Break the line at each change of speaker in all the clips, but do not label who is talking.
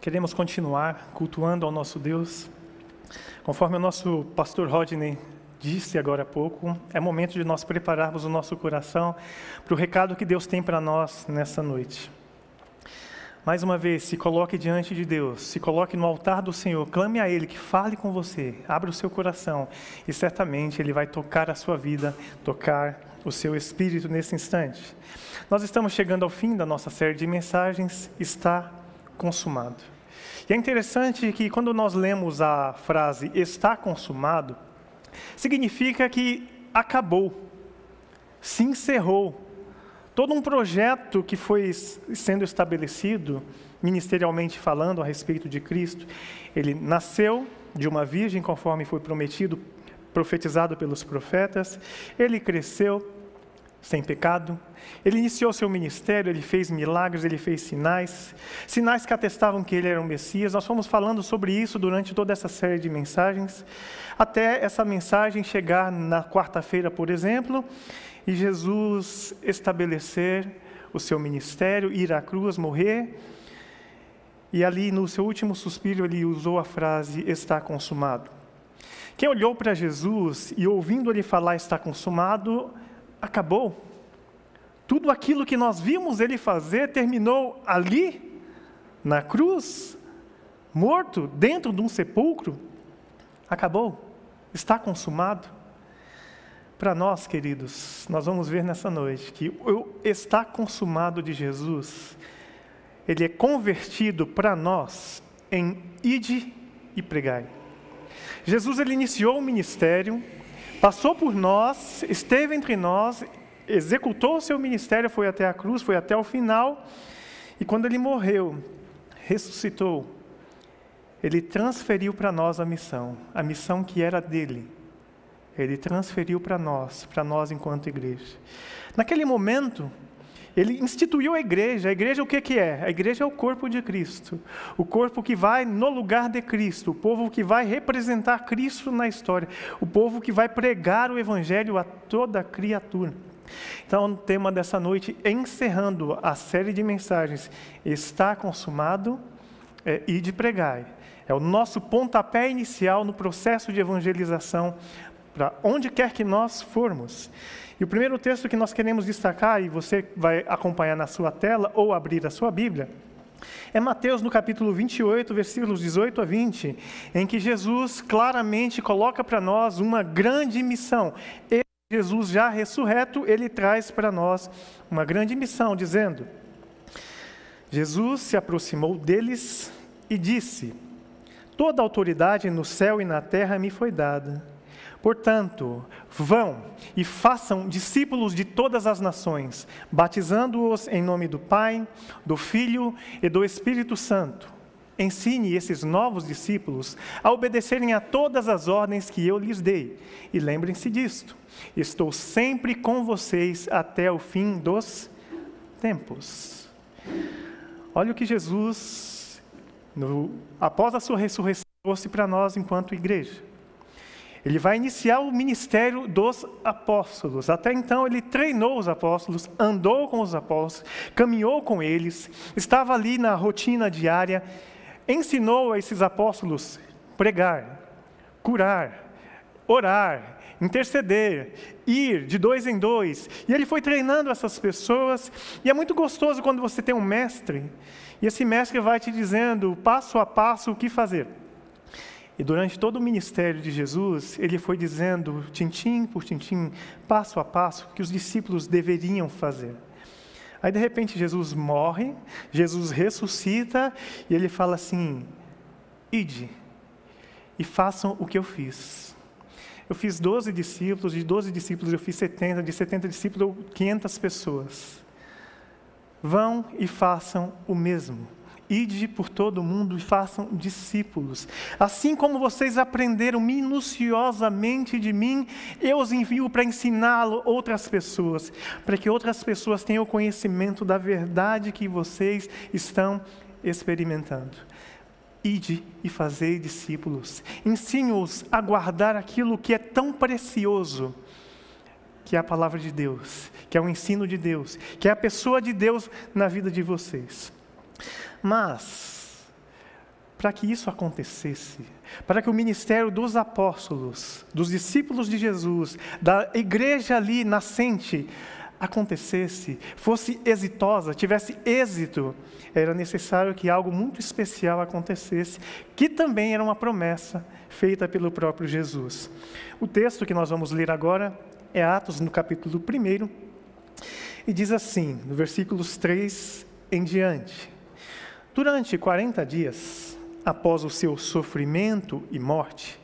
Queremos continuar cultuando ao nosso Deus. Conforme o nosso pastor Rodney disse agora há pouco, é momento de nós prepararmos o nosso coração para o recado que Deus tem para nós nessa noite. Mais uma vez, se coloque diante de Deus, se coloque no altar do Senhor, clame a Ele que fale com você, abra o seu coração e certamente Ele vai tocar a sua vida, tocar o seu espírito nesse instante. Nós estamos chegando ao fim da nossa série de mensagens, está consumado. E é interessante que quando nós lemos a frase está consumado, significa que acabou, se encerrou. Todo um projeto que foi sendo estabelecido, ministerialmente falando, a respeito de Cristo, ele nasceu de uma virgem, conforme foi prometido, profetizado pelos profetas, ele cresceu, sem pecado. Ele iniciou seu ministério, ele fez milagres, ele fez sinais, sinais que atestavam que ele era o Messias. Nós fomos falando sobre isso durante toda essa série de mensagens, até essa mensagem chegar na quarta-feira, por exemplo, e Jesus estabelecer o seu ministério, ir à cruz, morrer. E ali, no seu último suspiro, ele usou a frase: está consumado. Quem olhou para Jesus e ouvindo ele falar está consumado, acabou. Tudo aquilo que nós vimos ele fazer terminou ali, na cruz, morto, dentro de um sepulcro. Acabou, está consumado. Para nós, queridos, nós vamos ver nessa noite que o está consumado de Jesus, ele é convertido para nós em ide e pregai. Jesus ele iniciou o ministério, passou por nós, esteve entre nós, executou o seu ministério, foi até a cruz, foi até o final, e quando ele morreu, ressuscitou, ele transferiu para nós a missão, a missão que era dele. Ele transferiu para nós, para nós enquanto igreja. Naquele momento, ele instituiu a igreja. A igreja o que, que é? A igreja é o corpo de Cristo. O corpo que vai no lugar de Cristo. O povo que vai representar Cristo na história. O povo que vai pregar o Evangelho a toda criatura. Então, o tema dessa noite, encerrando a série de mensagens, está consumado é, e de pregar. É o nosso pontapé inicial no processo de evangelização para onde quer que nós formos. E o primeiro texto que nós queremos destacar, e você vai acompanhar na sua tela ou abrir a sua Bíblia, é Mateus no capítulo 28, versículos 18 a 20, em que Jesus claramente coloca para nós uma grande missão. E Jesus já ressurreto, ele traz para nós uma grande missão, dizendo: Jesus se aproximou deles e disse: Toda autoridade no céu e na terra me foi dada. Portanto, vão e façam discípulos de todas as nações, batizando-os em nome do Pai, do Filho e do Espírito Santo. Ensine esses novos discípulos a obedecerem a todas as ordens que eu lhes dei. E lembrem-se disto: estou sempre com vocês até o fim dos tempos. Olha o que Jesus, no, após a sua ressurreição, trouxe para nós enquanto igreja. Ele vai iniciar o ministério dos apóstolos. Até então, ele treinou os apóstolos, andou com os apóstolos, caminhou com eles, estava ali na rotina diária, ensinou a esses apóstolos pregar, curar, orar, interceder, ir de dois em dois. E ele foi treinando essas pessoas. E é muito gostoso quando você tem um mestre, e esse mestre vai te dizendo passo a passo o que fazer. E durante todo o ministério de Jesus, ele foi dizendo, tintim por tintim, passo a passo, o que os discípulos deveriam fazer. Aí, de repente, Jesus morre, Jesus ressuscita, e ele fala assim: ide e façam o que eu fiz. Eu fiz 12 discípulos, de 12 discípulos eu fiz 70, de 70 discípulos 500 pessoas. Vão e façam o mesmo. Ide por todo o mundo e façam discípulos. Assim como vocês aprenderam minuciosamente de mim, eu os envio para ensiná-lo outras pessoas, para que outras pessoas tenham conhecimento da verdade que vocês estão experimentando. Ide e fazei discípulos. Ensine-os a guardar aquilo que é tão precioso, que é a palavra de Deus, que é o ensino de Deus, que é a pessoa de Deus na vida de vocês. Mas, para que isso acontecesse, para que o ministério dos apóstolos, dos discípulos de Jesus, da igreja ali nascente, acontecesse, fosse exitosa, tivesse êxito, era necessário que algo muito especial acontecesse, que também era uma promessa feita pelo próprio Jesus. O texto que nós vamos ler agora é Atos, no capítulo 1, e diz assim, no versículos 3 em diante: Durante 40 dias, após o seu sofrimento e morte,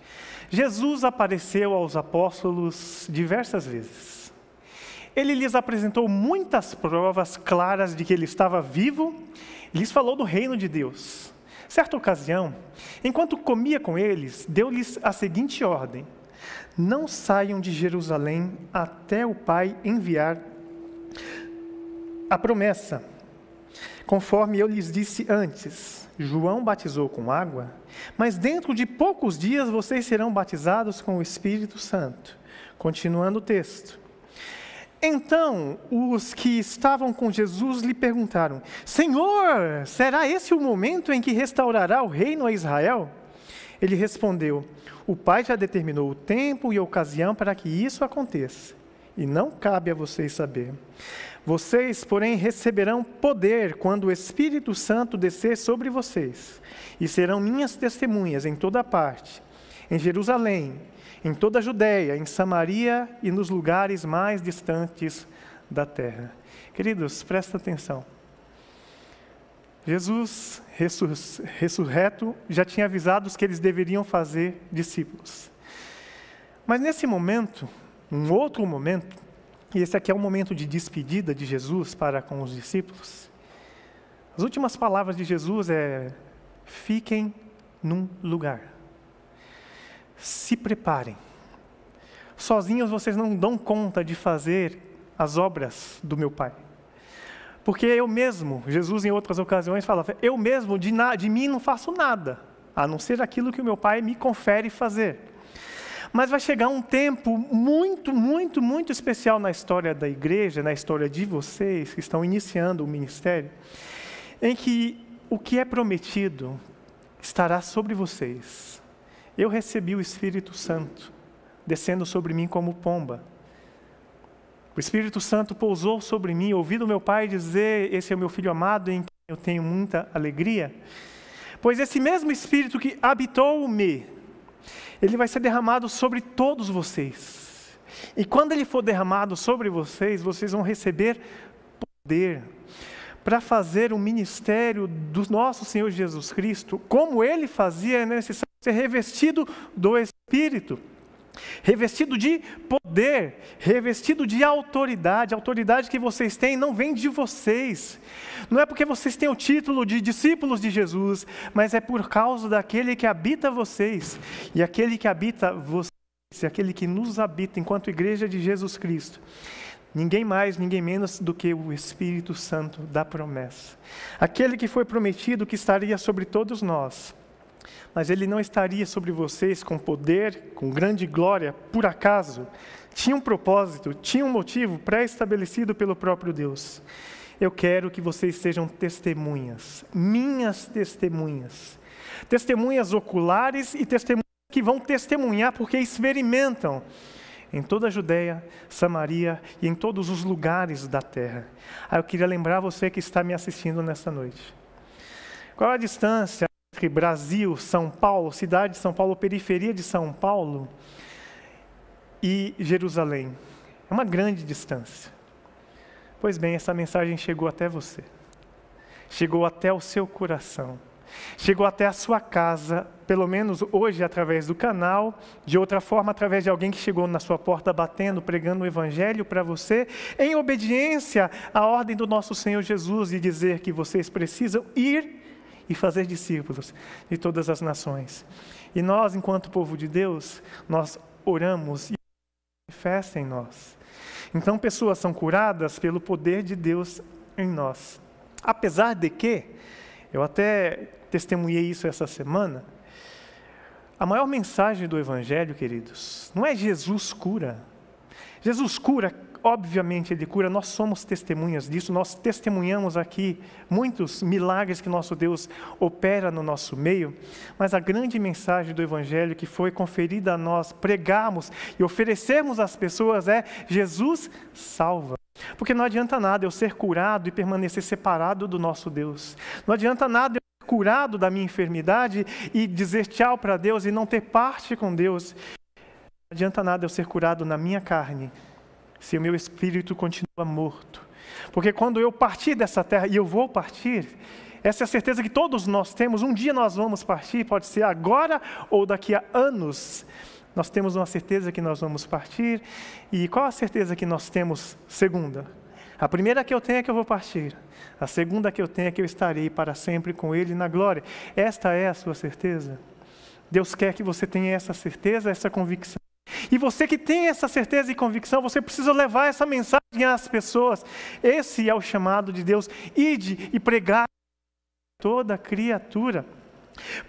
Jesus apareceu aos apóstolos diversas vezes. Ele lhes apresentou muitas provas claras de que ele estava vivo e lhes falou do reino de Deus. Certa ocasião, enquanto comia com eles, deu-lhes a seguinte ordem: Não saiam de Jerusalém até o Pai enviar a promessa, conforme eu lhes disse antes. João batizou com água, mas dentro de poucos dias vocês serão batizados com o Espírito Santo. Continuando o texto. Então, os que estavam com Jesus lhe perguntaram: Senhor, será esse o momento em que restaurará o reino a Israel? Ele respondeu: O Pai já determinou o tempo e a ocasião para que isso aconteça, e não cabe a vocês saber. Vocês, porém, receberão poder quando o Espírito Santo descer sobre vocês, e serão minhas testemunhas em toda parte, em Jerusalém, em toda a Judéia, em Samaria e nos lugares mais distantes da terra. Queridos, presta atenção. Jesus, ressurreto, já tinha avisado os que eles deveriam fazer discípulos. Mas nesse momento, um outro momento, e esse aqui é o momento de despedida de Jesus para com os discípulos. As últimas palavras de Jesus é: fiquem num lugar. Se preparem. Sozinhos vocês não dão conta de fazer as obras do meu Pai. Porque eu mesmo, Jesus em outras ocasiões falava, eu mesmo de, na, de mim não faço nada, a não ser aquilo que o meu Pai me confere fazer. Mas vai chegar um tempo muito, muito, muito especial na história da igreja, na história de vocês que estão iniciando o ministério, em que o que é prometido estará sobre vocês. Eu recebi o Espírito Santo descendo sobre mim como pomba. O Espírito Santo pousou sobre mim, ouvi do meu pai dizer: Esse é o meu filho amado em quem eu tenho muita alegria. Pois esse mesmo Espírito que habitou-me ele vai ser derramado sobre todos vocês. E quando ele for derramado sobre vocês, vocês vão receber poder para fazer o ministério do nosso Senhor Jesus Cristo, como ele fazia, é necessário ser revestido do Espírito revestido de poder, revestido de autoridade. A autoridade que vocês têm não vem de vocês. Não é porque vocês têm o título de discípulos de Jesus, mas é por causa daquele que habita vocês. E aquele que habita vocês, aquele que nos habita enquanto igreja de Jesus Cristo. Ninguém mais, ninguém menos do que o Espírito Santo da promessa. Aquele que foi prometido que estaria sobre todos nós mas ele não estaria sobre vocês com poder, com grande glória, por acaso. Tinha um propósito, tinha um motivo pré-estabelecido pelo próprio Deus. Eu quero que vocês sejam testemunhas, minhas testemunhas. Testemunhas oculares e testemunhas que vão testemunhar porque experimentam em toda a Judéia, Samaria e em todos os lugares da terra. Ah, eu queria lembrar você que está me assistindo nessa noite. Qual a distância Brasil, São Paulo, cidade de São Paulo, periferia de São Paulo e Jerusalém. É uma grande distância. Pois bem, essa mensagem chegou até você, chegou até o seu coração, chegou até a sua casa, pelo menos hoje através do canal, de outra forma através de alguém que chegou na sua porta batendo, pregando o Evangelho para você, em obediência à ordem do nosso Senhor Jesus e dizer que vocês precisam ir e fazer discípulos de todas as nações. E nós, enquanto povo de Deus, nós oramos e manifesta em nós. Então, pessoas são curadas pelo poder de Deus em nós. Apesar de que, eu até testemunhei isso essa semana, a maior mensagem do Evangelho, queridos, não é Jesus cura. Jesus cura, obviamente Ele cura, nós somos testemunhas disso, nós testemunhamos aqui muitos milagres que nosso Deus opera no nosso meio, mas a grande mensagem do Evangelho que foi conferida a nós pregarmos e oferecermos às pessoas é: Jesus salva. Porque não adianta nada eu ser curado e permanecer separado do nosso Deus, não adianta nada eu ser curado da minha enfermidade e dizer tchau para Deus e não ter parte com Deus. Não adianta nada eu ser curado na minha carne, se o meu espírito continua morto. Porque quando eu partir dessa terra, e eu vou partir, essa é a certeza que todos nós temos, um dia nós vamos partir, pode ser agora ou daqui a anos. Nós temos uma certeza que nós vamos partir, e qual a certeza que nós temos? Segunda. A primeira que eu tenho é que eu vou partir. A segunda que eu tenho é que eu estarei para sempre com Ele na glória. Esta é a sua certeza. Deus quer que você tenha essa certeza, essa convicção. E você que tem essa certeza e convicção, você precisa levar essa mensagem às pessoas. Esse é o chamado de Deus. Ide e pregar toda criatura.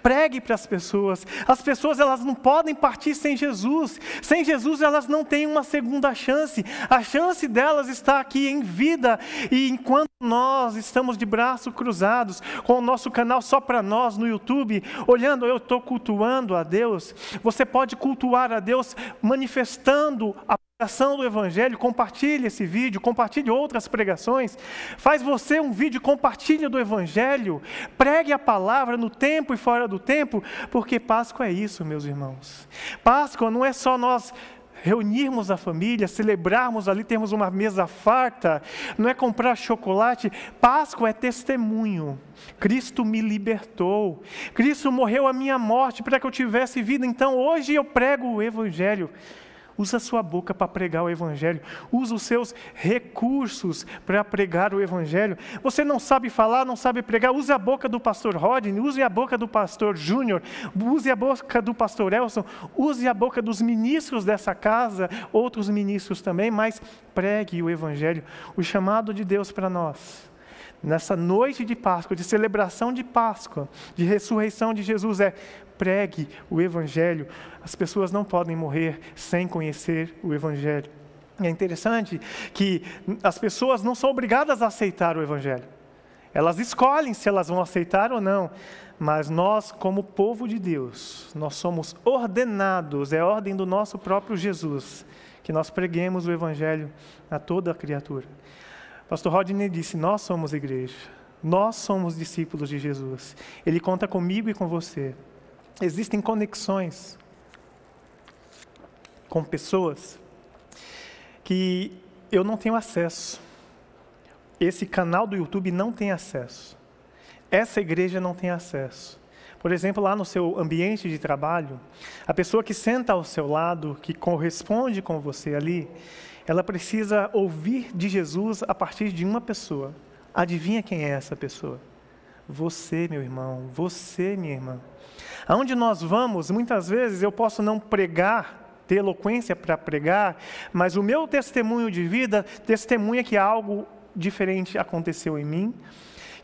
Pregue para as pessoas. As pessoas elas não podem partir sem Jesus. Sem Jesus elas não têm uma segunda chance. A chance delas está aqui em vida. E enquanto nós estamos de braços cruzados, com o nosso canal só para nós no YouTube, olhando, eu estou cultuando a Deus. Você pode cultuar a Deus manifestando a pregação do Evangelho, compartilhe esse vídeo, compartilhe outras pregações, faz você um vídeo, compartilhe do Evangelho, pregue a palavra no tempo e fora do tempo, porque Páscoa é isso, meus irmãos. Páscoa não é só nós reunirmos a família, celebrarmos ali, termos uma mesa farta, não é comprar chocolate. Páscoa é testemunho. Cristo me libertou. Cristo morreu a minha morte para que eu tivesse vida. Então hoje eu prego o Evangelho. Usa a sua boca para pregar o Evangelho. Usa os seus recursos para pregar o Evangelho. Você não sabe falar, não sabe pregar. Use a boca do pastor Rodney, use a boca do pastor Júnior, use a boca do pastor Elson, use a boca dos ministros dessa casa, outros ministros também, mas pregue o Evangelho. O chamado de Deus para nós nessa noite de Páscoa, de celebração de Páscoa, de ressurreição de Jesus, é pregue o Evangelho. As pessoas não podem morrer sem conhecer o Evangelho. É interessante que as pessoas não são obrigadas a aceitar o Evangelho. Elas escolhem se elas vão aceitar ou não. Mas nós, como povo de Deus, nós somos ordenados, é a ordem do nosso próprio Jesus, que nós preguemos o Evangelho a toda a criatura. Pastor Rodney disse: Nós somos igreja, nós somos discípulos de Jesus. Ele conta comigo e com você. Existem conexões com pessoas que eu não tenho acesso. Esse canal do YouTube não tem acesso. Essa igreja não tem acesso. Por exemplo, lá no seu ambiente de trabalho, a pessoa que senta ao seu lado, que corresponde com você ali, ela precisa ouvir de Jesus a partir de uma pessoa. Adivinha quem é essa pessoa? Você, meu irmão, você, minha irmã. Aonde nós vamos, muitas vezes eu posso não pregar, ter eloquência para pregar, mas o meu testemunho de vida testemunha que algo diferente aconteceu em mim,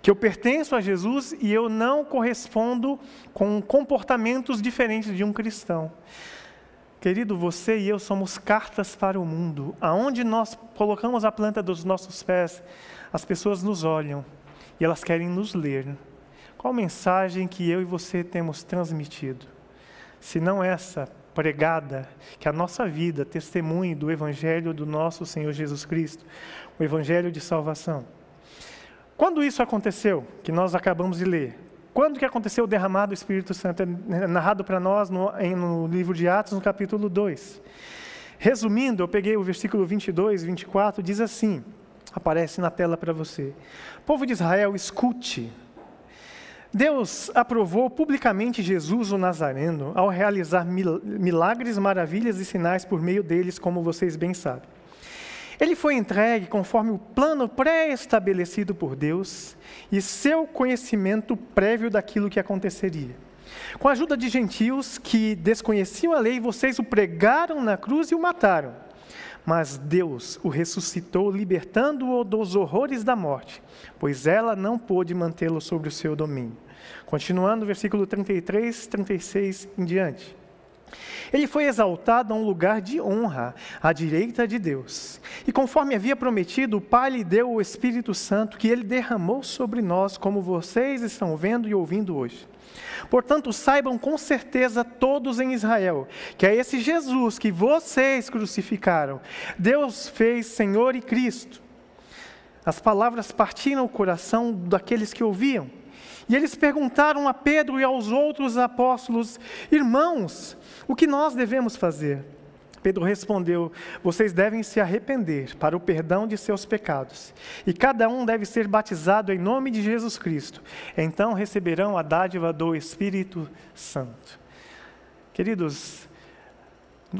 que eu pertenço a Jesus e eu não correspondo com comportamentos diferentes de um cristão. Querido, você e eu somos cartas para o mundo. Aonde nós colocamos a planta dos nossos pés, as pessoas nos olham e elas querem nos ler. Qual mensagem que eu e você temos transmitido? Se não essa pregada, que a nossa vida testemunhe do Evangelho do nosso Senhor Jesus Cristo, o Evangelho de salvação. Quando isso aconteceu, que nós acabamos de ler, quando que aconteceu o derramado do Espírito Santo? É narrado para nós no, no livro de Atos, no capítulo 2. Resumindo, eu peguei o versículo 22, 24, diz assim, aparece na tela para você. Povo de Israel, escute, Deus aprovou publicamente Jesus o Nazareno ao realizar milagres, maravilhas e sinais por meio deles, como vocês bem sabem. Ele foi entregue conforme o plano pré-estabelecido por Deus e seu conhecimento prévio daquilo que aconteceria. Com a ajuda de gentios que desconheciam a lei, vocês o pregaram na cruz e o mataram. Mas Deus o ressuscitou, libertando-o dos horrores da morte, pois ela não pôde mantê-lo sobre o seu domínio. Continuando, versículo 33, 36 em diante. Ele foi exaltado a um lugar de honra, à direita de Deus. E conforme havia prometido, o Pai lhe deu o Espírito Santo, que ele derramou sobre nós, como vocês estão vendo e ouvindo hoje. Portanto, saibam com certeza todos em Israel que é esse Jesus que vocês crucificaram, Deus fez Senhor e Cristo. As palavras partiram o coração daqueles que ouviam. E eles perguntaram a Pedro e aos outros apóstolos: Irmãos, o que nós devemos fazer? Pedro respondeu: Vocês devem se arrepender para o perdão de seus pecados, e cada um deve ser batizado em nome de Jesus Cristo. Então receberão a dádiva do Espírito Santo. Queridos,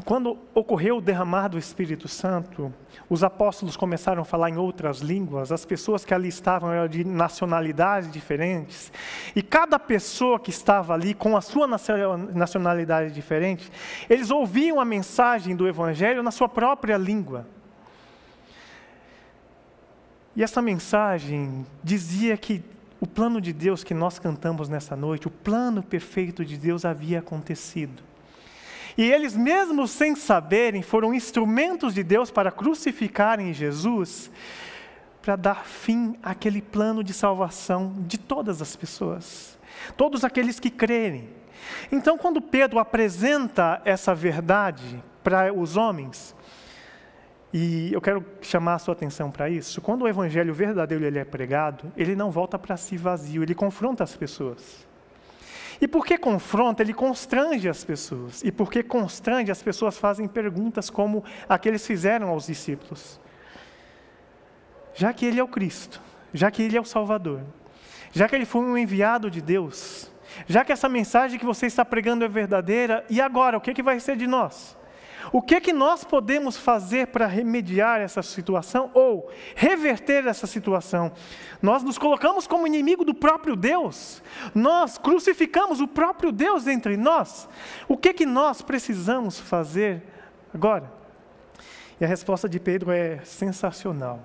quando ocorreu o derramar do Espírito Santo, os apóstolos começaram a falar em outras línguas, as pessoas que ali estavam eram de nacionalidades diferentes, e cada pessoa que estava ali com a sua nacionalidade diferente, eles ouviam a mensagem do Evangelho na sua própria língua. E essa mensagem dizia que o plano de Deus que nós cantamos nessa noite, o plano perfeito de Deus havia acontecido. E eles, mesmo sem saberem, foram instrumentos de Deus para crucificarem Jesus, para dar fim àquele plano de salvação de todas as pessoas, todos aqueles que crerem. Então, quando Pedro apresenta essa verdade para os homens, e eu quero chamar a sua atenção para isso, quando o evangelho verdadeiro ele é pregado, ele não volta para si vazio, ele confronta as pessoas. E porque confronta, ele constrange as pessoas. E porque constrange, as pessoas fazem perguntas como a que eles fizeram aos discípulos. Já que ele é o Cristo, já que ele é o Salvador, já que ele foi um enviado de Deus, já que essa mensagem que você está pregando é verdadeira, e agora, o que, é que vai ser de nós? O que que nós podemos fazer para remediar essa situação ou reverter essa situação? Nós nos colocamos como inimigo do próprio Deus. Nós crucificamos o próprio Deus entre nós. O que que nós precisamos fazer agora? E a resposta de Pedro é sensacional.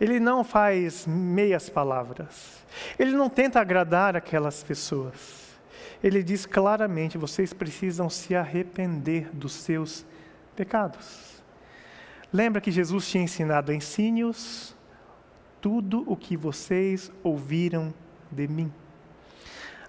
Ele não faz meias palavras. Ele não tenta agradar aquelas pessoas ele diz claramente: vocês precisam se arrepender dos seus pecados. Lembra que Jesus tinha ensinado: ensine-os tudo o que vocês ouviram de mim.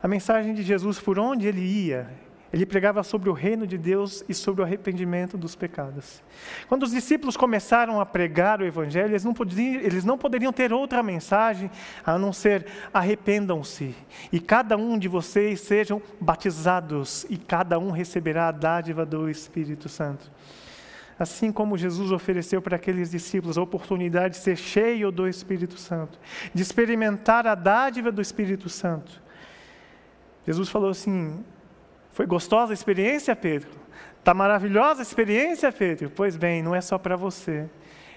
A mensagem de Jesus, por onde ele ia, ele pregava sobre o reino de Deus e sobre o arrependimento dos pecados. Quando os discípulos começaram a pregar o Evangelho, eles não, podiam, eles não poderiam ter outra mensagem a não ser: arrependam-se, e cada um de vocês sejam batizados, e cada um receberá a dádiva do Espírito Santo. Assim como Jesus ofereceu para aqueles discípulos a oportunidade de ser cheio do Espírito Santo, de experimentar a dádiva do Espírito Santo, Jesus falou assim: foi gostosa a experiência, Pedro? Está maravilhosa a experiência, Pedro? Pois bem, não é só para você.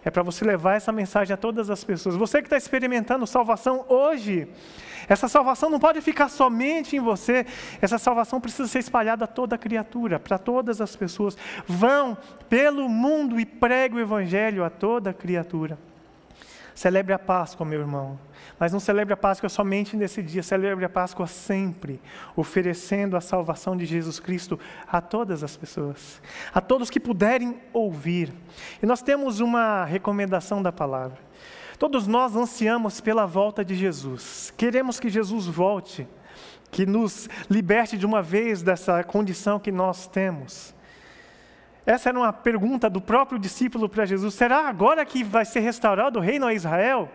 É para você levar essa mensagem a todas as pessoas. Você que está experimentando salvação hoje, essa salvação não pode ficar somente em você. Essa salvação precisa ser espalhada a toda criatura, para todas as pessoas. Vão pelo mundo e pregue o evangelho a toda criatura. Celebre a Páscoa, meu irmão. Mas não celebre a Páscoa somente nesse dia, celebre a Páscoa sempre, oferecendo a salvação de Jesus Cristo a todas as pessoas, a todos que puderem ouvir. E nós temos uma recomendação da palavra. Todos nós ansiamos pela volta de Jesus, queremos que Jesus volte, que nos liberte de uma vez dessa condição que nós temos. Essa era uma pergunta do próprio discípulo para Jesus: será agora que vai ser restaurado o reino a Israel?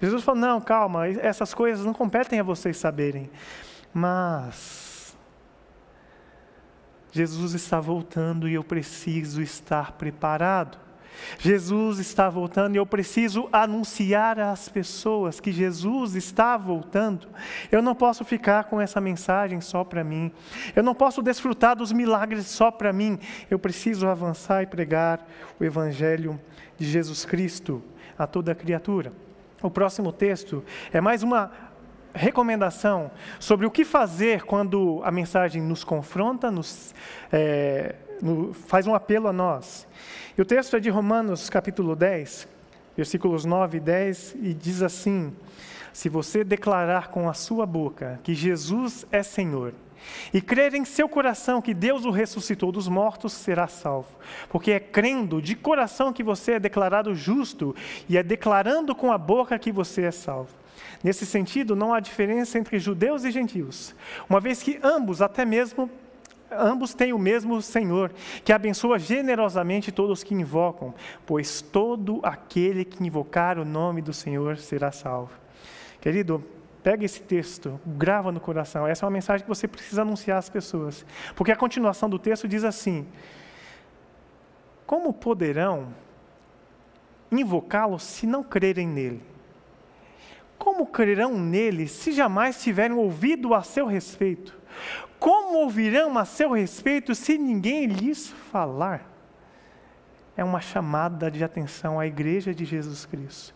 Jesus falou: não, calma, essas coisas não competem a vocês saberem. Mas Jesus está voltando e eu preciso estar preparado. Jesus está voltando e eu preciso anunciar às pessoas que Jesus está voltando. Eu não posso ficar com essa mensagem só para mim. Eu não posso desfrutar dos milagres só para mim. Eu preciso avançar e pregar o Evangelho de Jesus Cristo a toda criatura. O próximo texto é mais uma recomendação sobre o que fazer quando a mensagem nos confronta, nos, é, faz um apelo a nós. E o texto é de Romanos capítulo 10, versículos 9 e 10, e diz assim: Se você declarar com a sua boca que Jesus é Senhor, e crer em seu coração que Deus o ressuscitou dos mortos, será salvo. Porque é crendo de coração que você é declarado justo e é declarando com a boca que você é salvo. Nesse sentido, não há diferença entre judeus e gentios, uma vez que ambos, até mesmo ambos têm o mesmo Senhor, que abençoa generosamente todos que invocam, pois todo aquele que invocar o nome do Senhor será salvo. Querido, Pega esse texto, grava no coração. Essa é uma mensagem que você precisa anunciar às pessoas. Porque a continuação do texto diz assim: Como poderão invocá-lo se não crerem nele? Como crerão nele se jamais tiverem ouvido a seu respeito? Como ouvirão a seu respeito se ninguém lhes falar? É uma chamada de atenção à igreja de Jesus Cristo.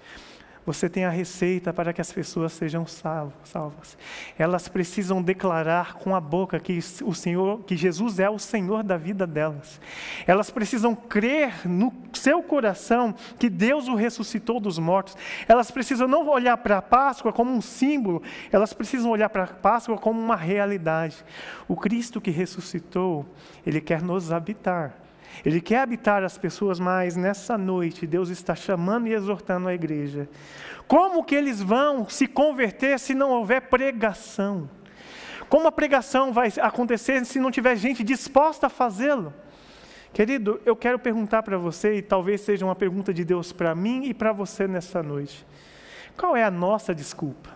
Você tem a receita para que as pessoas sejam salvas. Elas precisam declarar com a boca que o Senhor, que Jesus é o Senhor da vida delas. Elas precisam crer no seu coração que Deus o ressuscitou dos mortos. Elas precisam não olhar para a Páscoa como um símbolo, elas precisam olhar para a Páscoa como uma realidade. O Cristo que ressuscitou, ele quer nos habitar. Ele quer habitar as pessoas, mas nessa noite Deus está chamando e exortando a igreja. Como que eles vão se converter se não houver pregação? Como a pregação vai acontecer se não tiver gente disposta a fazê-lo? Querido, eu quero perguntar para você, e talvez seja uma pergunta de Deus para mim e para você nessa noite: qual é a nossa desculpa?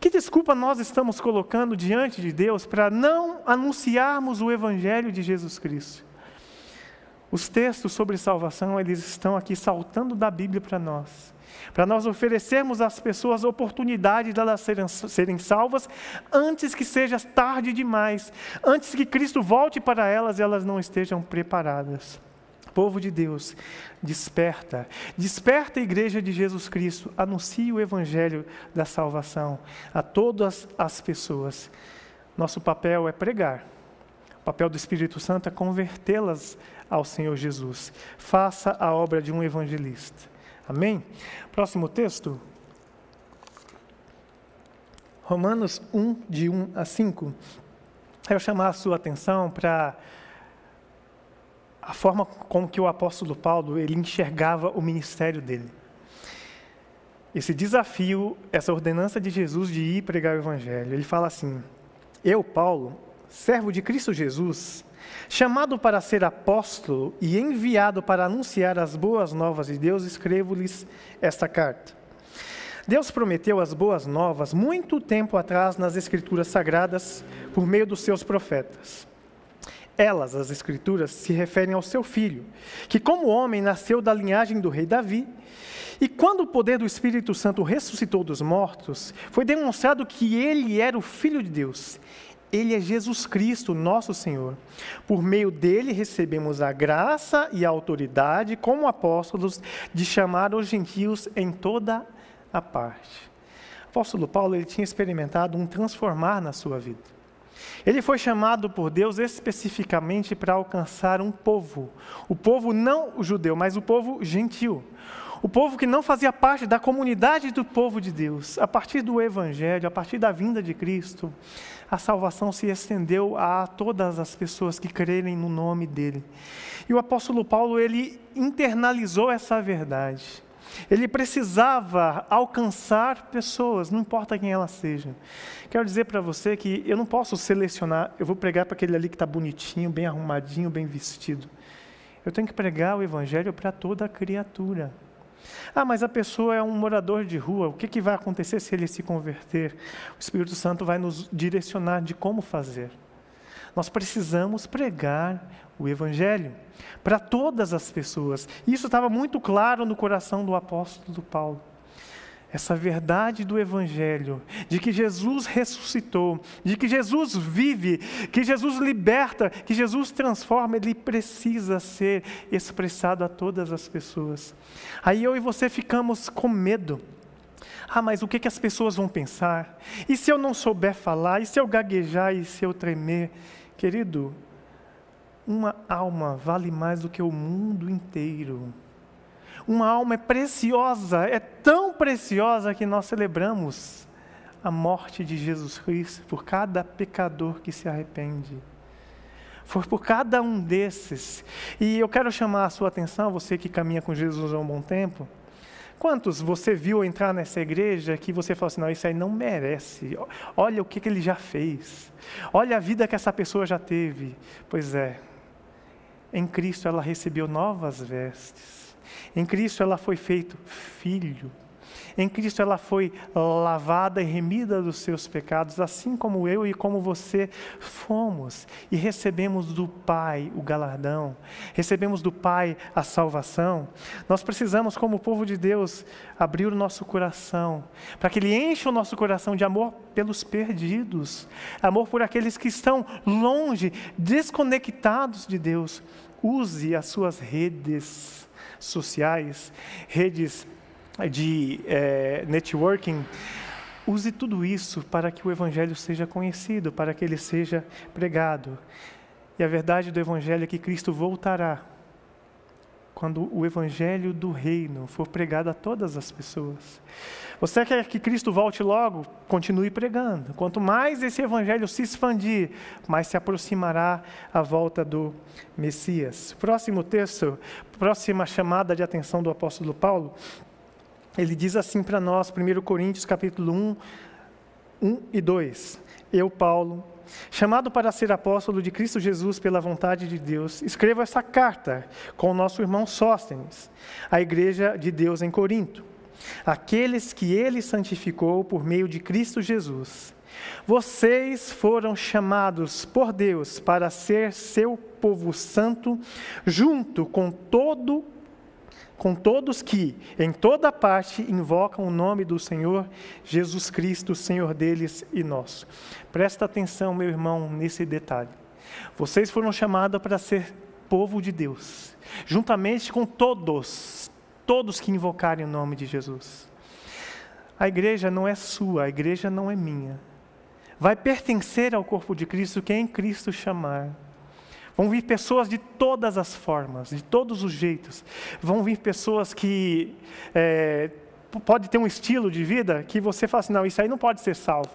Que desculpa nós estamos colocando diante de Deus para não anunciarmos o Evangelho de Jesus Cristo? Os textos sobre salvação, eles estão aqui saltando da Bíblia para nós. Para nós oferecermos às pessoas a oportunidade de elas serem, serem salvas antes que seja tarde demais, antes que Cristo volte para elas e elas não estejam preparadas. Povo de Deus, desperta, desperta a igreja de Jesus Cristo, anuncie o evangelho da salvação a todas as pessoas. Nosso papel é pregar, o papel do Espírito Santo é convertê-las ao Senhor Jesus. Faça a obra de um evangelista. Amém? Próximo texto. Romanos 1, de 1 a 5. Quero chamar a sua atenção para a forma como que o apóstolo Paulo ele enxergava o ministério dele. Esse desafio, essa ordenança de Jesus de ir pregar o evangelho. Ele fala assim: Eu, Paulo, servo de Cristo Jesus, chamado para ser apóstolo e enviado para anunciar as boas novas de Deus, escrevo-lhes esta carta. Deus prometeu as boas novas muito tempo atrás nas Escrituras Sagradas, por meio dos seus profetas. Elas, as Escrituras, se referem ao seu filho, que, como homem, nasceu da linhagem do rei Davi. E quando o poder do Espírito Santo ressuscitou dos mortos, foi demonstrado que ele era o Filho de Deus ele é Jesus Cristo, nosso Senhor. Por meio dele recebemos a graça e a autoridade, como apóstolos, de chamar os gentios em toda a parte. O apóstolo Paulo ele tinha experimentado um transformar na sua vida. Ele foi chamado por Deus especificamente para alcançar um povo, o povo não o judeu, mas o povo gentil. O povo que não fazia parte da comunidade do povo de Deus, a partir do Evangelho, a partir da vinda de Cristo, a salvação se estendeu a todas as pessoas que crerem no nome dele. E o apóstolo Paulo, ele internalizou essa verdade. Ele precisava alcançar pessoas, não importa quem elas sejam. Quero dizer para você que eu não posso selecionar, eu vou pregar para aquele ali que está bonitinho, bem arrumadinho, bem vestido. Eu tenho que pregar o evangelho para toda criatura. Ah, mas a pessoa é um morador de rua, o que, que vai acontecer se ele se converter? O Espírito Santo vai nos direcionar de como fazer. Nós precisamos pregar o Evangelho para todas as pessoas. Isso estava muito claro no coração do apóstolo Paulo essa verdade do Evangelho, de que Jesus ressuscitou, de que Jesus vive, que Jesus liberta, que Jesus transforma, ele precisa ser expressado a todas as pessoas. Aí eu e você ficamos com medo. Ah, mas o que, que as pessoas vão pensar? E se eu não souber falar? E se eu gaguejar? E se eu tremer? Querido, uma alma vale mais do que o mundo inteiro. Uma alma é preciosa, é tão preciosa que nós celebramos a morte de Jesus Cristo por cada pecador que se arrepende. Foi por cada um desses. E eu quero chamar a sua atenção, você que caminha com Jesus há um bom tempo. Quantos você viu entrar nessa igreja que você falou assim: não, isso aí não merece. Olha o que, que ele já fez. Olha a vida que essa pessoa já teve. Pois é, em Cristo ela recebeu novas vestes. Em Cristo ela foi feito filho. Em Cristo ela foi lavada e remida dos seus pecados, assim como eu e como você fomos, e recebemos do Pai o galardão, recebemos do Pai a salvação. Nós precisamos, como povo de Deus, abrir o nosso coração, para que Ele encha o nosso coração de amor pelos perdidos, amor por aqueles que estão longe, desconectados de Deus. Use as suas redes sociais, redes de é, networking, use tudo isso para que o Evangelho seja conhecido, para que ele seja pregado. E a verdade do Evangelho é que Cristo voltará quando o Evangelho do Reino for pregado a todas as pessoas. Você quer que Cristo volte logo? Continue pregando. Quanto mais esse Evangelho se expandir, mais se aproximará a volta do Messias. Próximo texto, próxima chamada de atenção do apóstolo Paulo, ele diz assim para nós, 1 Coríntios capítulo 1, 1 e 2. Eu, Paulo, chamado para ser apóstolo de Cristo Jesus pela vontade de Deus, escrevo essa carta com o nosso irmão Sóstenes, à igreja de Deus em Corinto, aqueles que ele santificou por meio de Cristo Jesus. Vocês foram chamados por Deus para ser seu povo santo, junto com todo com todos que, em toda parte, invocam o nome do Senhor Jesus Cristo, Senhor deles e nosso. Presta atenção, meu irmão, nesse detalhe. Vocês foram chamados para ser povo de Deus, juntamente com todos, todos que invocarem o nome de Jesus. A igreja não é sua, a igreja não é minha. Vai pertencer ao corpo de Cristo quem Cristo chamar. Vão vir pessoas de todas as formas, de todos os jeitos. Vão vir pessoas que é, pode ter um estilo de vida que você fala assim, não, isso aí não pode ser salvo.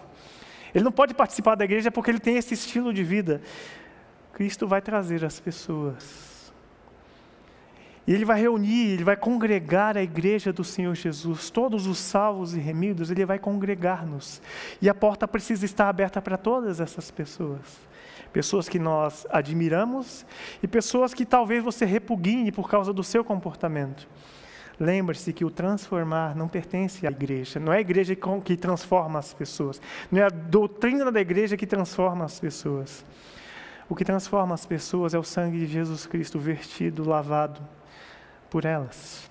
Ele não pode participar da igreja porque ele tem esse estilo de vida. Cristo vai trazer as pessoas. E ele vai reunir, ele vai congregar a igreja do Senhor Jesus. Todos os salvos e remidos, ele vai congregar-nos. E a porta precisa estar aberta para todas essas pessoas pessoas que nós admiramos e pessoas que talvez você repugne por causa do seu comportamento. Lembre-se que o transformar não pertence à igreja, não é a igreja que transforma as pessoas, não é a doutrina da igreja que transforma as pessoas. O que transforma as pessoas é o sangue de Jesus Cristo vertido, lavado por elas.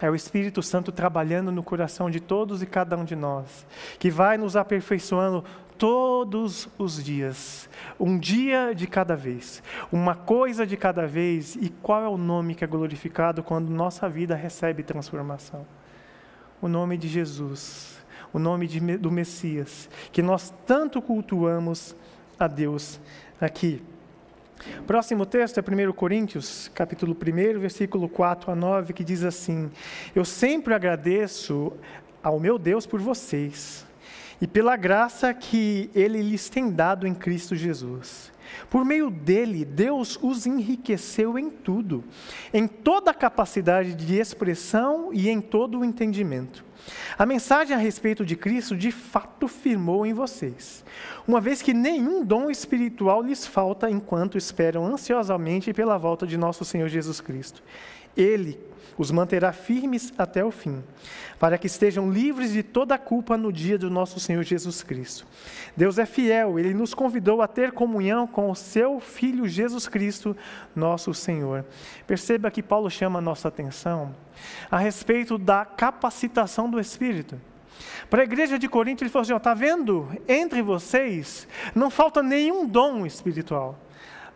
É o Espírito Santo trabalhando no coração de todos e cada um de nós, que vai nos aperfeiçoando todos os dias, um dia de cada vez, uma coisa de cada vez, e qual é o nome que é glorificado quando nossa vida recebe transformação? O nome de Jesus, o nome de, do Messias, que nós tanto cultuamos a Deus aqui. Próximo texto é 1 Coríntios, capítulo 1, versículo 4 a 9, que diz assim: Eu sempre agradeço ao meu Deus por vocês e pela graça que ele lhes tem dado em Cristo Jesus. Por meio dele, Deus os enriqueceu em tudo, em toda a capacidade de expressão e em todo o entendimento. A mensagem a respeito de Cristo de fato firmou em vocês, uma vez que nenhum dom espiritual lhes falta enquanto esperam ansiosamente pela volta de nosso Senhor Jesus Cristo. Ele os manterá firmes até o fim, para que estejam livres de toda culpa no dia do nosso Senhor Jesus Cristo. Deus é fiel, ele nos convidou a ter comunhão com o seu Filho Jesus Cristo, nosso Senhor. Perceba que Paulo chama a nossa atenção a respeito da capacitação do Espírito. Para a igreja de Corinto, ele falou assim: está vendo? Entre vocês não falta nenhum dom espiritual.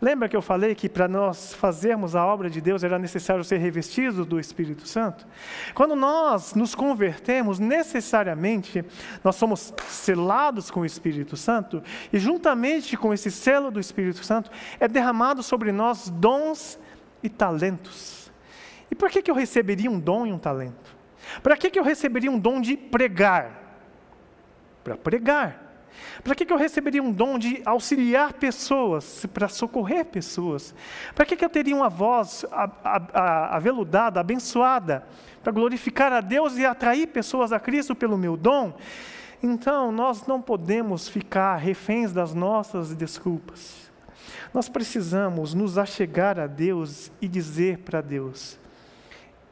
Lembra que eu falei que para nós fazermos a obra de Deus era necessário ser revestido do Espírito Santo? Quando nós nos convertemos, necessariamente nós somos selados com o Espírito Santo e juntamente com esse selo do Espírito Santo é derramado sobre nós dons e talentos. E por que, que eu receberia um dom e um talento? Para que, que eu receberia um dom de pregar? Para pregar. Para que, que eu receberia um dom de auxiliar pessoas, para socorrer pessoas? Para que, que eu teria uma voz aveludada, abençoada, para glorificar a Deus e atrair pessoas a Cristo pelo meu dom? Então, nós não podemos ficar reféns das nossas desculpas. Nós precisamos nos achegar a Deus e dizer para Deus: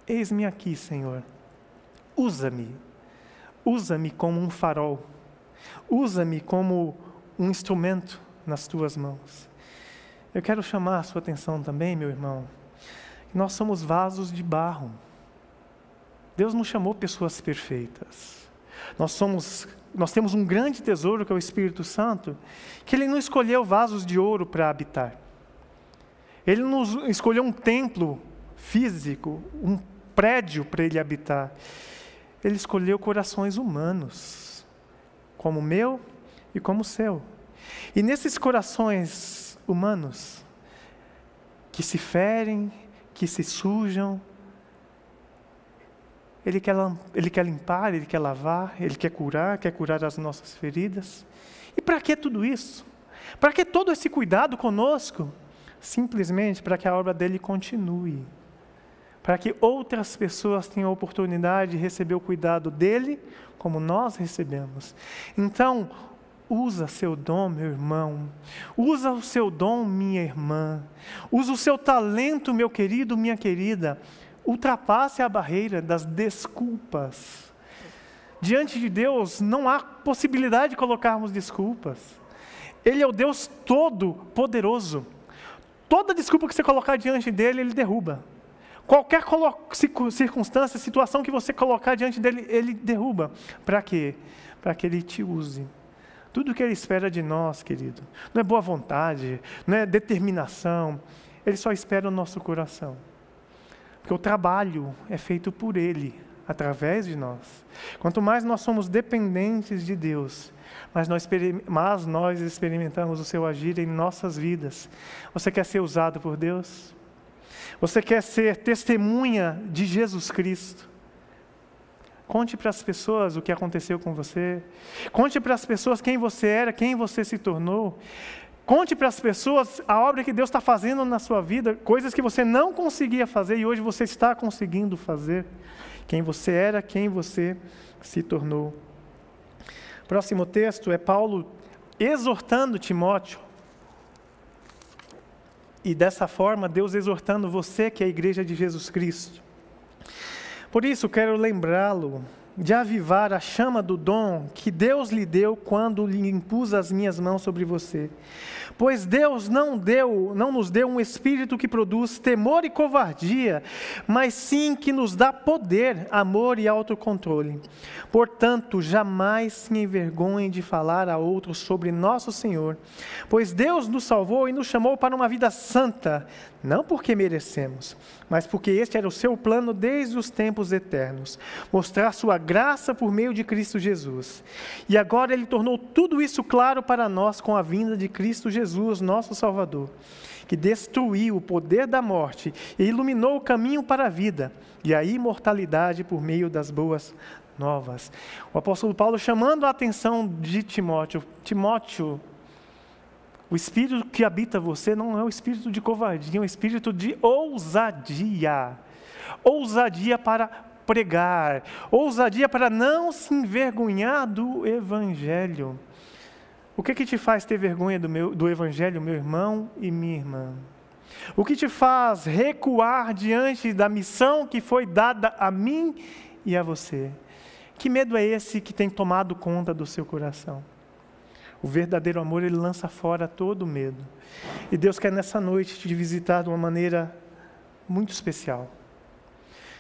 Eis-me aqui, Senhor, usa-me, usa-me como um farol Usa-me como um instrumento nas tuas mãos. Eu quero chamar a sua atenção também, meu irmão, nós somos vasos de barro. Deus não chamou pessoas perfeitas. Nós somos, nós temos um grande tesouro que é o Espírito Santo, que ele não escolheu vasos de ouro para habitar. Ele não escolheu um templo físico, um prédio para ele habitar. Ele escolheu corações humanos como meu e como seu. E nesses corações humanos, que se ferem, que se sujam, ele quer, ele quer limpar, Ele quer lavar, Ele quer curar, quer curar as nossas feridas. E para que tudo isso? Para que todo esse cuidado conosco? Simplesmente para que a obra dele continue. Para que outras pessoas tenham a oportunidade de receber o cuidado dele, como nós recebemos. Então, usa seu dom, meu irmão. Usa o seu dom, minha irmã. Usa o seu talento, meu querido, minha querida. Ultrapasse a barreira das desculpas. Diante de Deus não há possibilidade de colocarmos desculpas. Ele é o Deus todo poderoso. Toda desculpa que você colocar diante dele, ele derruba. Qualquer circunstância, situação que você colocar diante dele, ele derruba. Para quê? Para que ele te use. Tudo que ele espera de nós, querido, não é boa vontade, não é determinação, ele só espera o nosso coração. Porque o trabalho é feito por ele, através de nós. Quanto mais nós somos dependentes de Deus, mas nós, mas nós experimentamos o seu agir em nossas vidas. Você quer ser usado por Deus? Você quer ser testemunha de Jesus Cristo? Conte para as pessoas o que aconteceu com você. Conte para as pessoas quem você era, quem você se tornou. Conte para as pessoas a obra que Deus está fazendo na sua vida, coisas que você não conseguia fazer e hoje você está conseguindo fazer. Quem você era, quem você se tornou. Próximo texto é Paulo exortando Timóteo e dessa forma, Deus exortando você, que é a igreja de Jesus Cristo. Por isso, quero lembrá-lo de avivar a chama do dom que Deus lhe deu quando lhe impus as minhas mãos sobre você. Pois Deus não deu, não nos deu um espírito que produz temor e covardia, mas sim que nos dá poder, amor e autocontrole. Portanto, jamais se envergonhem de falar a outros sobre nosso Senhor, pois Deus nos salvou e nos chamou para uma vida santa, não porque merecemos, mas porque este era o seu plano desde os tempos eternos, mostrar sua graça por meio de Cristo Jesus. E agora ele tornou tudo isso claro para nós com a vinda de Cristo Jesus nosso Salvador, que destruiu o poder da morte e iluminou o caminho para a vida e a imortalidade por meio das boas novas. O apóstolo Paulo chamando a atenção de Timóteo: Timóteo, o espírito que habita você não é o espírito de covardia, é um espírito de ousadia. Ousadia para pregar, ousadia para não se envergonhar do evangelho. O que, que te faz ter vergonha do, meu, do Evangelho, meu irmão e minha irmã? O que te faz recuar diante da missão que foi dada a mim e a você? Que medo é esse que tem tomado conta do seu coração? O verdadeiro amor, ele lança fora todo medo. E Deus quer nessa noite te visitar de uma maneira muito especial.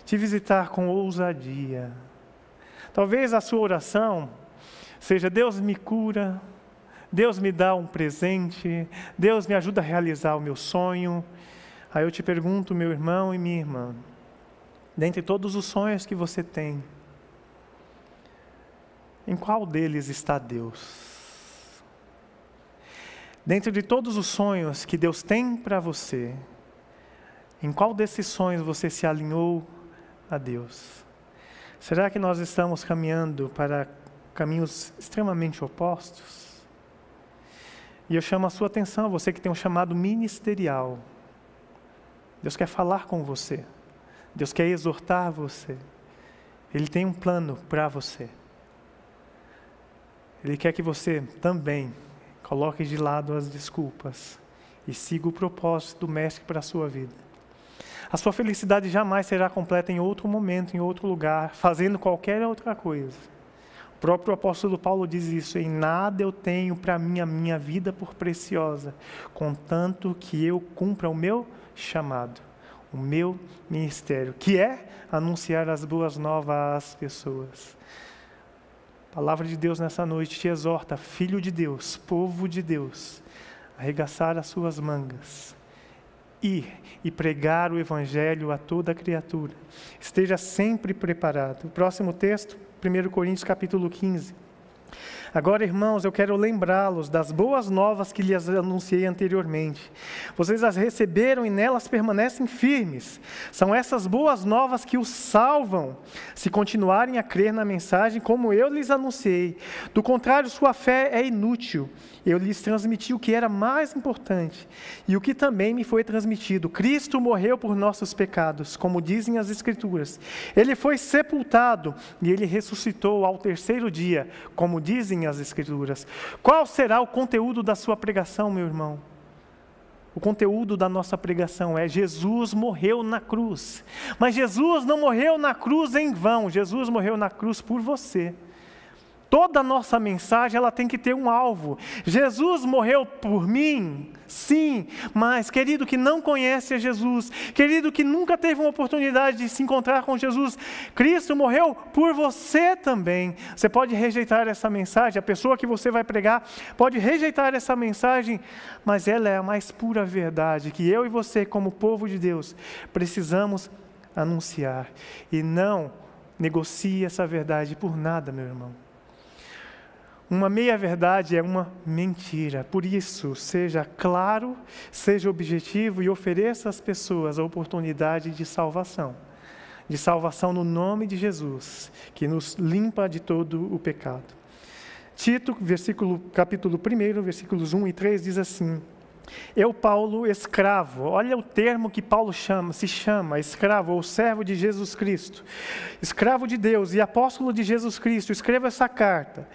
Te visitar com ousadia. Talvez a sua oração seja: Deus me cura, Deus me dá um presente, Deus me ajuda a realizar o meu sonho. Aí eu te pergunto, meu irmão e minha irmã, dentre todos os sonhos que você tem, em qual deles está Deus? Dentro de todos os sonhos que Deus tem para você, em qual desses sonhos você se alinhou a Deus? Será que nós estamos caminhando para caminhos extremamente opostos. E eu chamo a sua atenção, você que tem um chamado ministerial. Deus quer falar com você. Deus quer exortar você. Ele tem um plano para você. Ele quer que você também coloque de lado as desculpas e siga o propósito do Mestre para a sua vida. A sua felicidade jamais será completa em outro momento, em outro lugar, fazendo qualquer outra coisa. O próprio apóstolo Paulo diz isso: em nada eu tenho para mim a minha vida por preciosa, contanto que eu cumpra o meu chamado, o meu ministério, que é anunciar as boas novas às pessoas. A palavra de Deus nessa noite te exorta, filho de Deus, povo de Deus, arregaçar as suas mangas, ir e pregar o Evangelho a toda criatura. Esteja sempre preparado. O próximo texto, 1 Coríntios capítulo 15. Agora, irmãos, eu quero lembrá-los das boas novas que lhes anunciei anteriormente. Vocês as receberam e nelas permanecem firmes. São essas boas novas que os salvam, se continuarem a crer na mensagem como eu lhes anunciei. Do contrário, sua fé é inútil. Eu lhes transmiti o que era mais importante e o que também me foi transmitido. Cristo morreu por nossos pecados, como dizem as Escrituras. Ele foi sepultado e ele ressuscitou ao terceiro dia, como dizem dizem as Escrituras. Qual será o conteúdo da sua pregação, meu irmão? O conteúdo da nossa pregação é: Jesus morreu na cruz. Mas Jesus não morreu na cruz em vão, Jesus morreu na cruz por você. Toda nossa mensagem ela tem que ter um alvo. Jesus morreu por mim, sim, mas querido que não conhece a Jesus, querido que nunca teve uma oportunidade de se encontrar com Jesus, Cristo morreu por você também. Você pode rejeitar essa mensagem, a pessoa que você vai pregar pode rejeitar essa mensagem, mas ela é a mais pura verdade que eu e você, como povo de Deus, precisamos anunciar. E não negocie essa verdade por nada, meu irmão. Uma meia-verdade é uma mentira. Por isso, seja claro, seja objetivo e ofereça às pessoas a oportunidade de salvação. De salvação no nome de Jesus, que nos limpa de todo o pecado. Tito, versículo, capítulo 1, versículos 1 e 3 diz assim: eu, Paulo, escravo, olha o termo que Paulo chama, se chama escravo ou servo de Jesus Cristo, escravo de Deus e apóstolo de Jesus Cristo, escreva essa carta.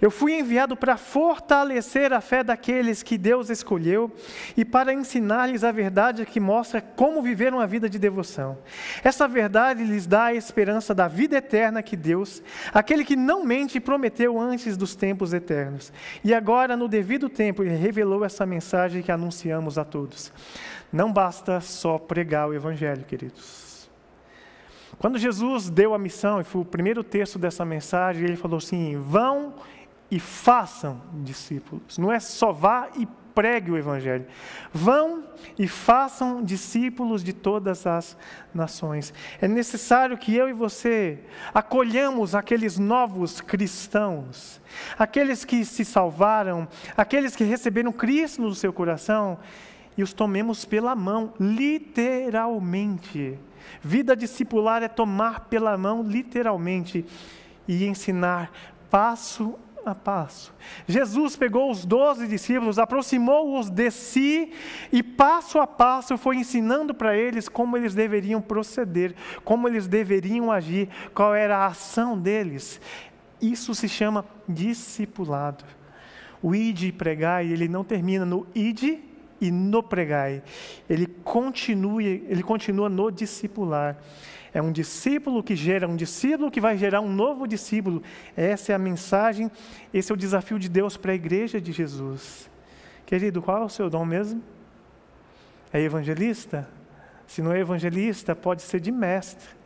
Eu fui enviado para fortalecer a fé daqueles que Deus escolheu e para ensinar-lhes a verdade que mostra como viver uma vida de devoção. Essa verdade lhes dá a esperança da vida eterna que Deus, aquele que não mente, prometeu antes dos tempos eternos. E agora, no devido tempo, ele revelou essa mensagem que a anunciamos a todos. Não basta só pregar o Evangelho, queridos. Quando Jesus deu a missão, e foi o primeiro texto dessa mensagem, ele falou assim: vão e façam discípulos. Não é só vá e pregue o Evangelho. Vão e façam discípulos de todas as nações. É necessário que eu e você acolhamos aqueles novos cristãos, aqueles que se salvaram, aqueles que receberam Cristo no seu coração e os tomemos pela mão, literalmente. Vida discipular é tomar pela mão, literalmente, e ensinar passo a passo. Jesus pegou os doze discípulos, aproximou-os de si e passo a passo foi ensinando para eles como eles deveriam proceder, como eles deveriam agir, qual era a ação deles. Isso se chama discipulado. O ide pregai, ele não termina no ide e no pregai. Ele continua, ele continua no discipular. É um discípulo que gera um discípulo que vai gerar um novo discípulo. Essa é a mensagem, esse é o desafio de Deus para a igreja de Jesus. Querido, qual é o seu dom mesmo? É evangelista? Se não é evangelista, pode ser de mestre.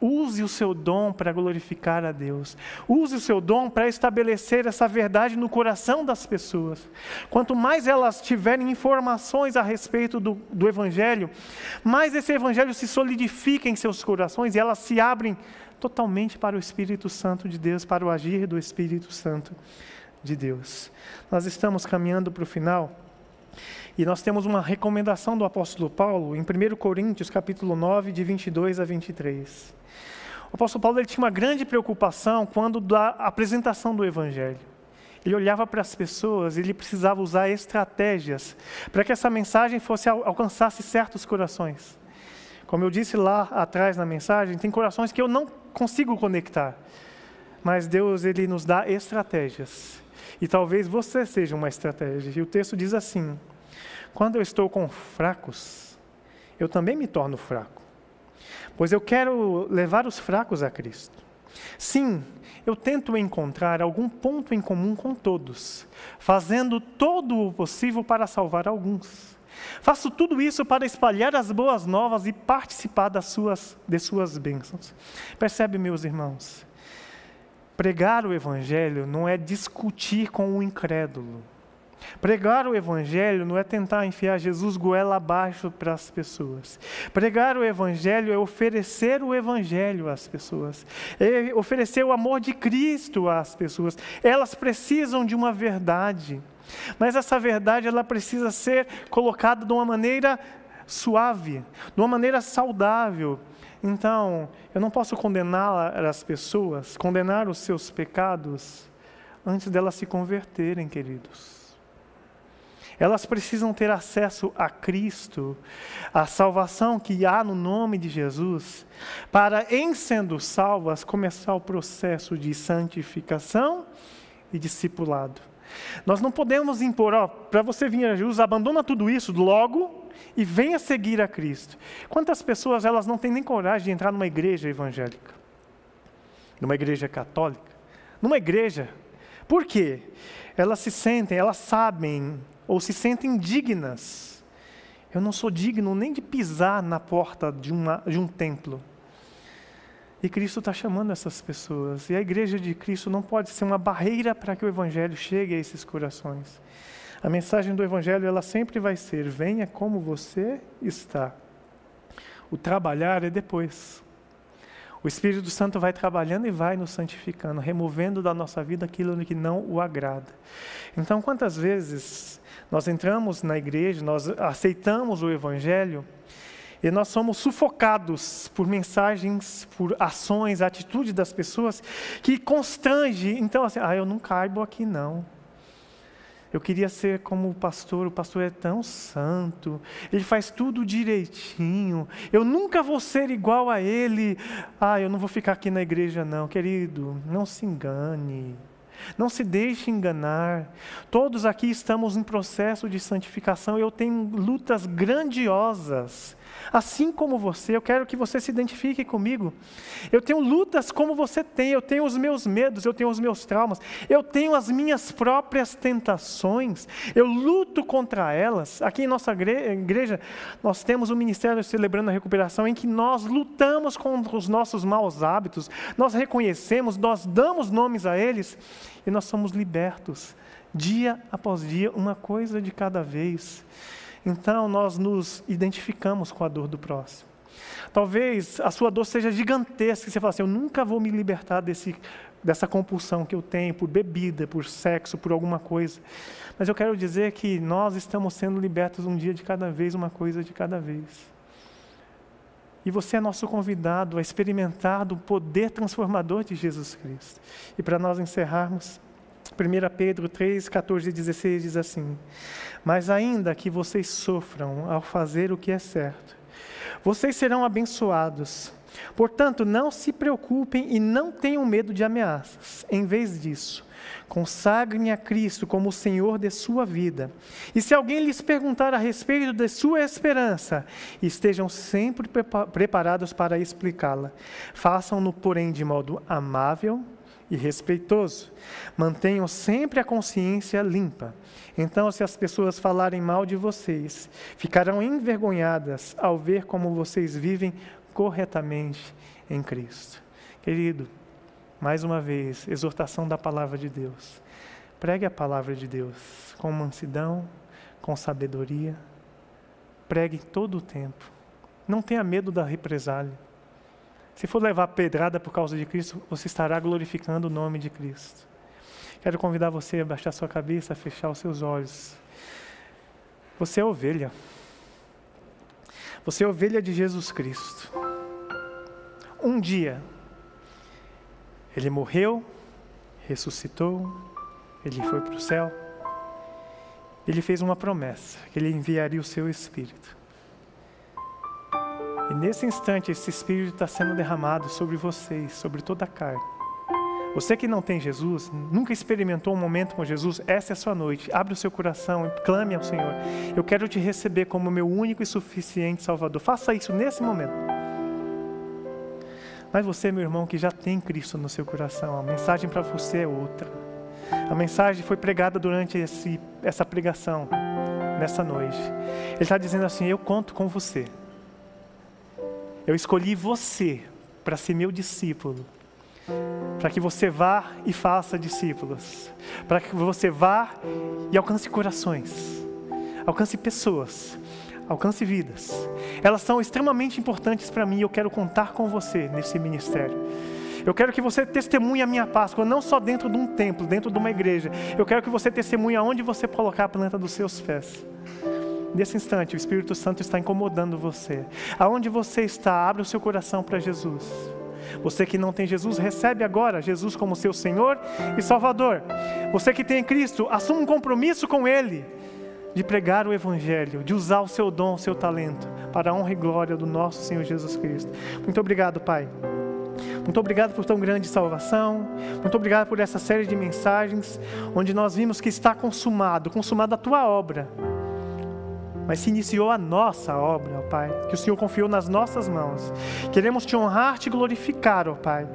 Use o seu dom para glorificar a Deus. Use o seu dom para estabelecer essa verdade no coração das pessoas. Quanto mais elas tiverem informações a respeito do, do Evangelho, mais esse Evangelho se solidifica em seus corações e elas se abrem totalmente para o Espírito Santo de Deus, para o agir do Espírito Santo de Deus. Nós estamos caminhando para o final. E nós temos uma recomendação do apóstolo Paulo em 1 Coríntios, capítulo 9, de 22 a 23. O apóstolo Paulo ele tinha uma grande preocupação quando da apresentação do Evangelho. Ele olhava para as pessoas e ele precisava usar estratégias para que essa mensagem fosse alcançasse certos corações. Como eu disse lá atrás na mensagem, tem corações que eu não consigo conectar. Mas Deus ele nos dá estratégias. E talvez você seja uma estratégia. E o texto diz assim: Quando eu estou com fracos, eu também me torno fraco. Pois eu quero levar os fracos a Cristo. Sim, eu tento encontrar algum ponto em comum com todos, fazendo todo o possível para salvar alguns. Faço tudo isso para espalhar as boas novas e participar das suas, de suas bênçãos. Percebe, meus irmãos? Pregar o Evangelho não é discutir com o incrédulo. Pregar o Evangelho não é tentar enfiar Jesus goela abaixo para as pessoas. Pregar o Evangelho é oferecer o Evangelho às pessoas, é oferecer o amor de Cristo às pessoas. Elas precisam de uma verdade, mas essa verdade ela precisa ser colocada de uma maneira suave, de uma maneira saudável. Então, eu não posso condenar as pessoas, condenar os seus pecados, antes delas se converterem, queridos. Elas precisam ter acesso a Cristo, a salvação que há no nome de Jesus, para, em sendo salvas, começar o processo de santificação e discipulado. Nós não podemos impor, ó, para você vir a Jesus, abandona tudo isso logo e venha seguir a Cristo. Quantas pessoas elas não têm nem coragem de entrar numa igreja evangélica, numa igreja católica, numa igreja? Por quê? Elas se sentem, elas sabem ou se sentem dignas. Eu não sou digno nem de pisar na porta de, uma, de um templo. E Cristo está chamando essas pessoas. E a igreja de Cristo não pode ser uma barreira para que o Evangelho chegue a esses corações. A mensagem do Evangelho ela sempre vai ser: venha como você está. O trabalhar é depois. O Espírito Santo vai trabalhando e vai nos santificando, removendo da nossa vida aquilo que não o agrada. Então, quantas vezes nós entramos na igreja, nós aceitamos o Evangelho e nós somos sufocados por mensagens, por ações, atitudes das pessoas que constrange. Então, assim, ah, eu não caibo aqui não. Eu queria ser como o pastor, o pastor é tão santo, ele faz tudo direitinho, eu nunca vou ser igual a ele. Ah, eu não vou ficar aqui na igreja, não, querido, não se engane. Não se deixe enganar. Todos aqui estamos em processo de santificação. Eu tenho lutas grandiosas. Assim como você, eu quero que você se identifique comigo. Eu tenho lutas como você tem, eu tenho os meus medos, eu tenho os meus traumas, eu tenho as minhas próprias tentações, eu luto contra elas. Aqui em nossa igreja, nós temos o Ministério Celebrando a Recuperação, em que nós lutamos contra os nossos maus hábitos, nós reconhecemos, nós damos nomes a eles e nós somos libertos, dia após dia, uma coisa de cada vez. Então nós nos identificamos com a dor do próximo. Talvez a sua dor seja gigantesca e você fala assim: eu nunca vou me libertar desse, dessa compulsão que eu tenho por bebida, por sexo, por alguma coisa. Mas eu quero dizer que nós estamos sendo libertos um dia de cada vez, uma coisa de cada vez. E você é nosso convidado a experimentar do poder transformador de Jesus Cristo. E para nós encerrarmos, 1 Pedro 3, 14 e 16 diz assim: Mas ainda que vocês sofram ao fazer o que é certo, vocês serão abençoados. Portanto, não se preocupem e não tenham medo de ameaças. Em vez disso, consagrem a Cristo como o Senhor de sua vida. E se alguém lhes perguntar a respeito de sua esperança, estejam sempre preparados para explicá-la. Façam-no, porém, de modo amável e respeitoso. Mantenham sempre a consciência limpa. Então, se as pessoas falarem mal de vocês, ficarão envergonhadas ao ver como vocês vivem corretamente em Cristo. Querido, mais uma vez, exortação da palavra de Deus. Pregue a palavra de Deus com mansidão, com sabedoria. Pregue todo o tempo. Não tenha medo da represália. Se for levar pedrada por causa de Cristo, você estará glorificando o nome de Cristo. Quero convidar você a baixar sua cabeça, a fechar os seus olhos. Você é ovelha. Você é ovelha de Jesus Cristo. Um dia, Ele morreu, ressuscitou, ele foi para o céu. Ele fez uma promessa, que ele enviaria o seu Espírito. E nesse instante, esse Espírito está sendo derramado sobre vocês, sobre toda a carne. Você que não tem Jesus, nunca experimentou um momento com Jesus, essa é a sua noite. Abre o seu coração e clame ao Senhor. Eu quero te receber como meu único e suficiente Salvador. Faça isso nesse momento. Mas você, meu irmão, que já tem Cristo no seu coração, a mensagem para você é outra. A mensagem foi pregada durante esse, essa pregação, nessa noite. Ele está dizendo assim: Eu conto com você. Eu escolhi você para ser meu discípulo para que você vá e faça discípulos, para que você vá e alcance corações, alcance pessoas, alcance vidas. Elas são extremamente importantes para mim e eu quero contar com você nesse ministério. Eu quero que você testemunhe a minha Páscoa, não só dentro de um templo, dentro de uma igreja. Eu quero que você testemunhe aonde você colocar a planta dos seus pés. Nesse instante, o Espírito Santo está incomodando você. Aonde você está, abra o seu coração para Jesus. Você que não tem Jesus, recebe agora Jesus como seu Senhor e Salvador. Você que tem Cristo, assuma um compromisso com Ele de pregar o Evangelho, de usar o seu dom, o seu talento, para a honra e glória do nosso Senhor Jesus Cristo. Muito obrigado, Pai. Muito obrigado por tão grande salvação. Muito obrigado por essa série de mensagens onde nós vimos que está consumado, consumada a tua obra mas se iniciou a nossa obra, ó Pai, que o Senhor confiou nas nossas mãos. Queremos te honrar, te glorificar, ó Pai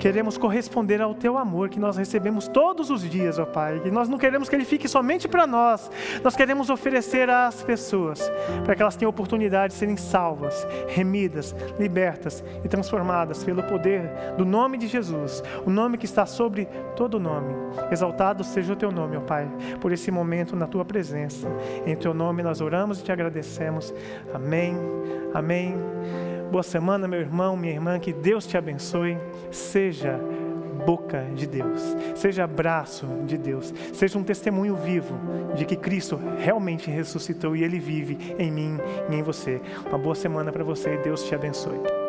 queremos corresponder ao teu amor que nós recebemos todos os dias, ó Pai. E nós não queremos que ele fique somente para nós, nós queremos oferecer às pessoas, para que elas tenham oportunidade de serem salvas, remidas, libertas e transformadas pelo poder do nome de Jesus, o nome que está sobre todo nome. Exaltado seja o teu nome, ó Pai, por esse momento na tua presença. Em teu nome nós oramos e te agradecemos. Amém. Amém. Boa semana, meu irmão, minha irmã, que Deus te abençoe. Seja boca de Deus, seja braço de Deus, seja um testemunho vivo de que Cristo realmente ressuscitou e Ele vive em mim e em você. Uma boa semana para você e Deus te abençoe.